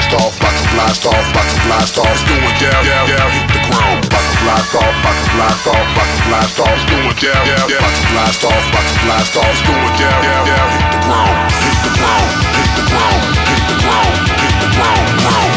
blast off, about to blast off, about to blast off. It's going down, down, down, hit the ground. About to blast off, about to blast off, about to blast off. It's going down, down, down, about to blast off, about to blast off. It's going down, down, down, hit the ground, hit the ground, hit the ground, hit the ground, hit the ground, ground.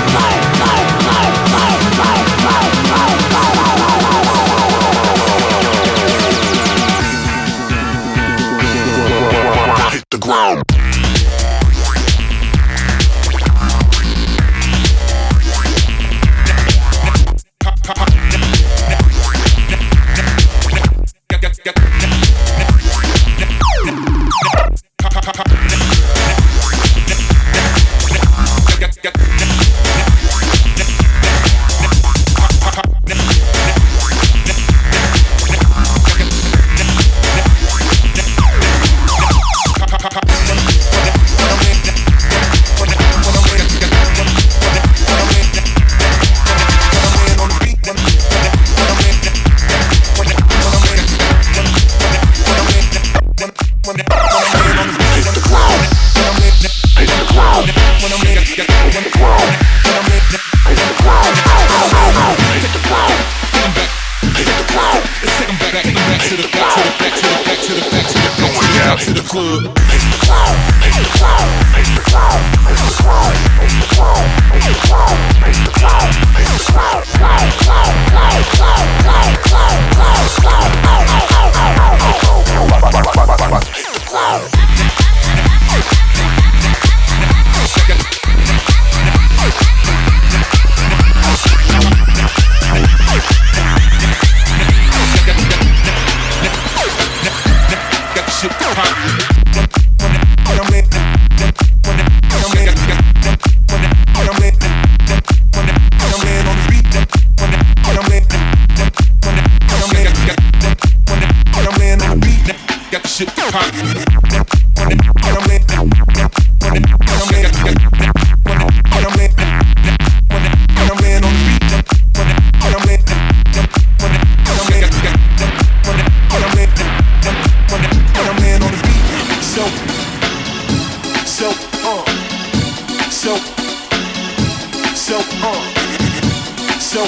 So,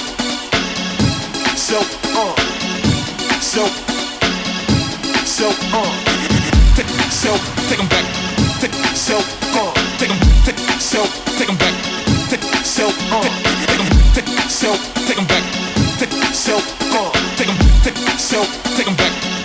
so, uh, so, so, uh, take, so, take 'em back, take, so, uh, take 'em, take, so, take 'em back, take, so, uh, take 'em, take, so, take 'em back, take, so, uh, take 'em, take, so, take 'em back,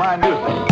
my music.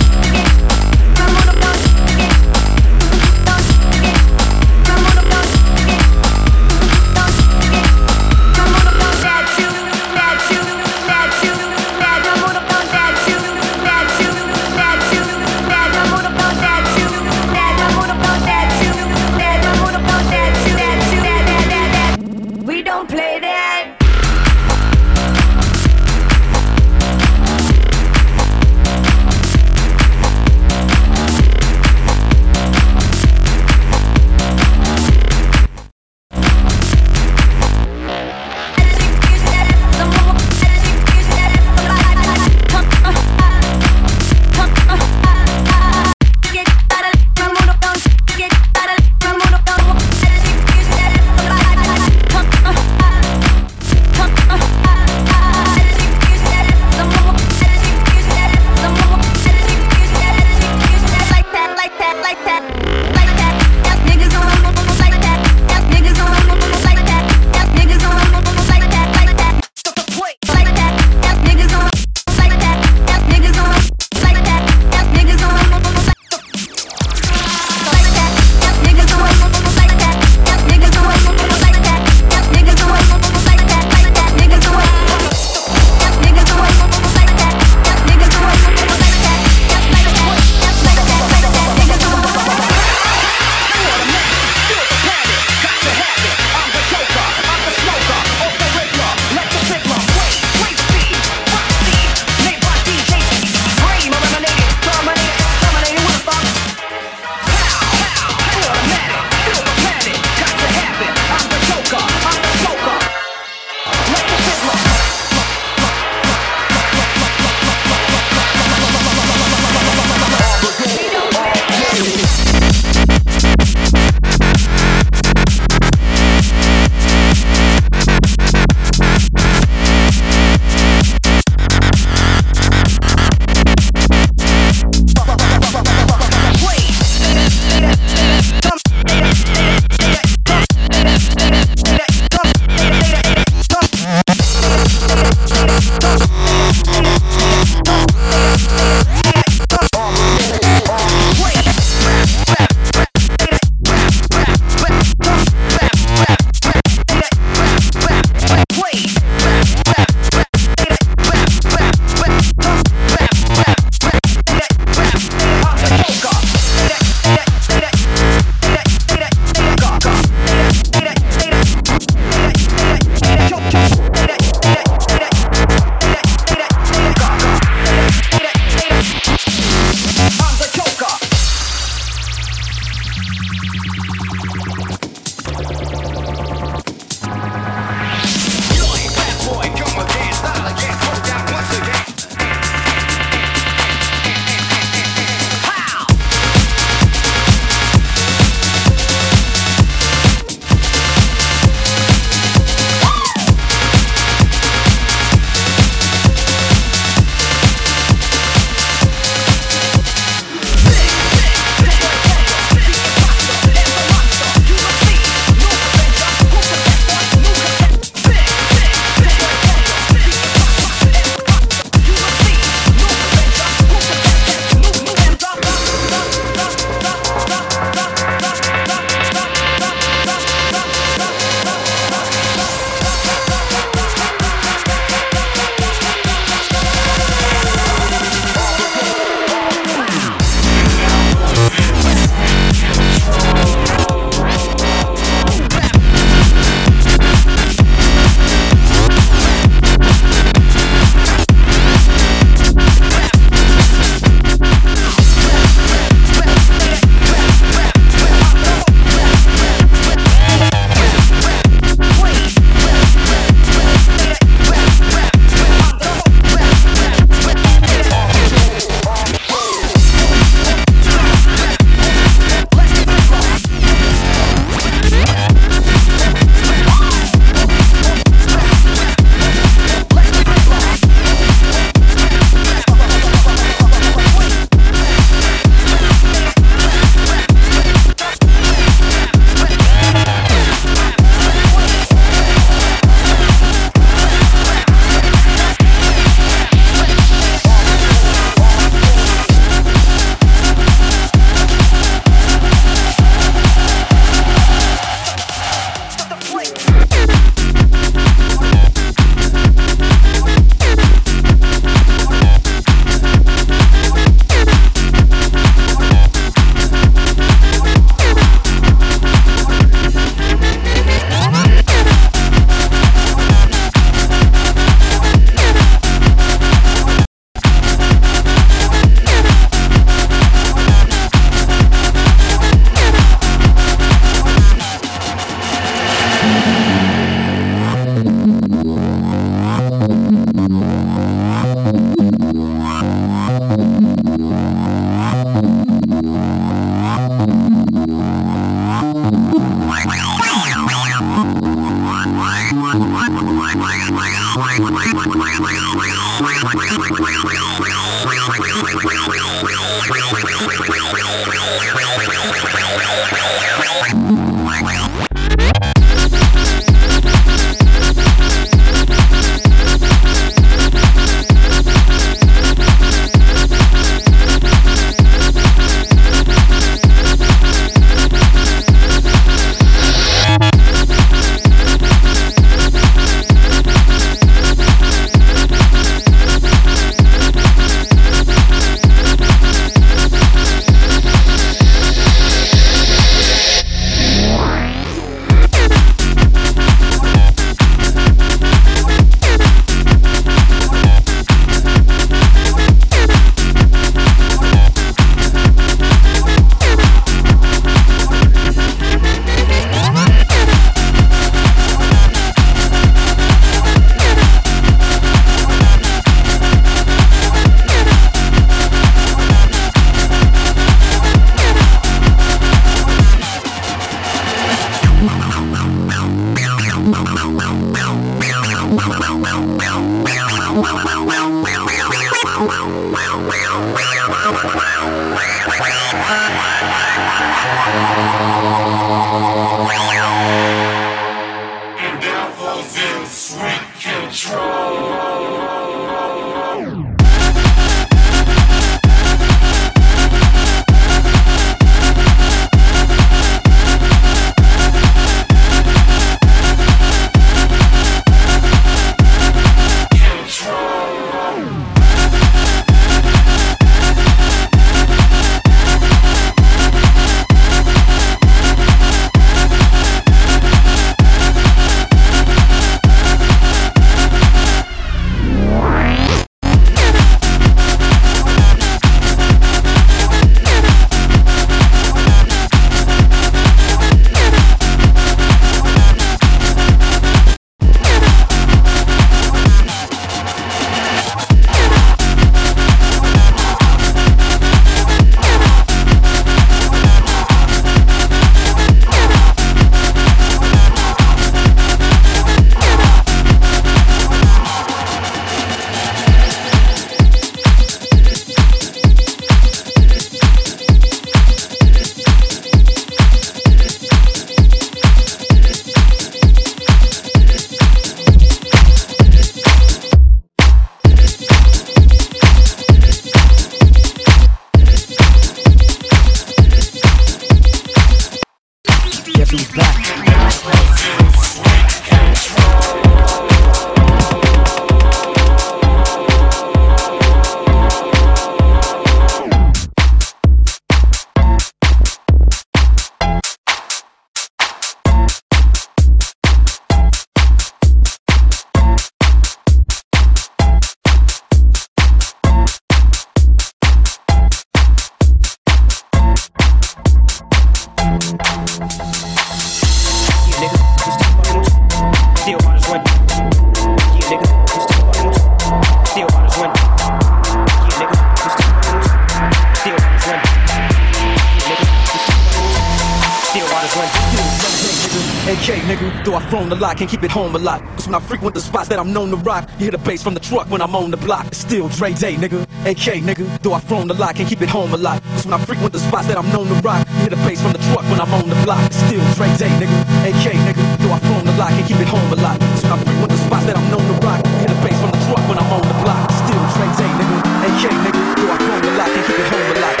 Can't keep it home a lot. Cause when I frequent the spots that I'm known to rock, you hear the bass from the truck when I'm on the block. It's still Dre Day, nigga. AK, nigga. Though I've thrown the lot, can't keep it home a lot. Cause when I frequent the spots that I'm known to rock, you hear the bass from the truck when I'm on the block. It's still Dre Day, nigga. AK, nigga. Though I've thrown the lot, can't keep it home a lot. Cause when I frequent the spots that I'm known to rock, you hear the bass from the truck when I'm on the block. It's still Dre Day, nigga. AK, nigga. Though I've thrown the lot, can't keep it home a lot.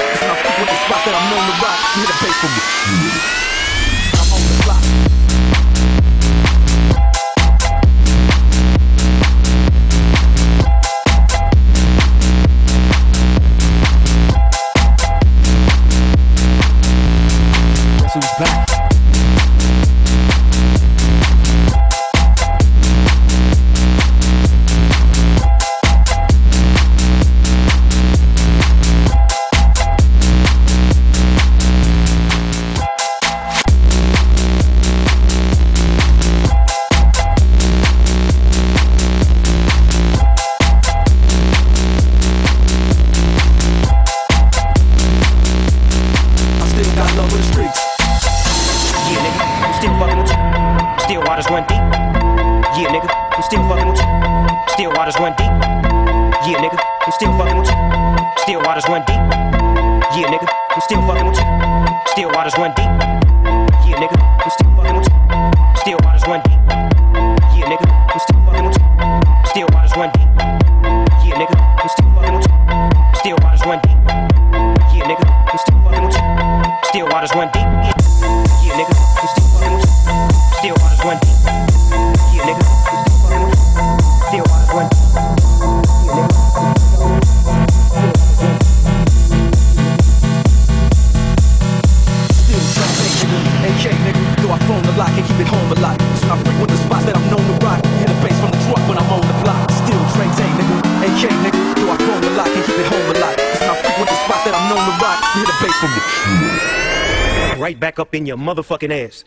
Still up in your motherfucking ass.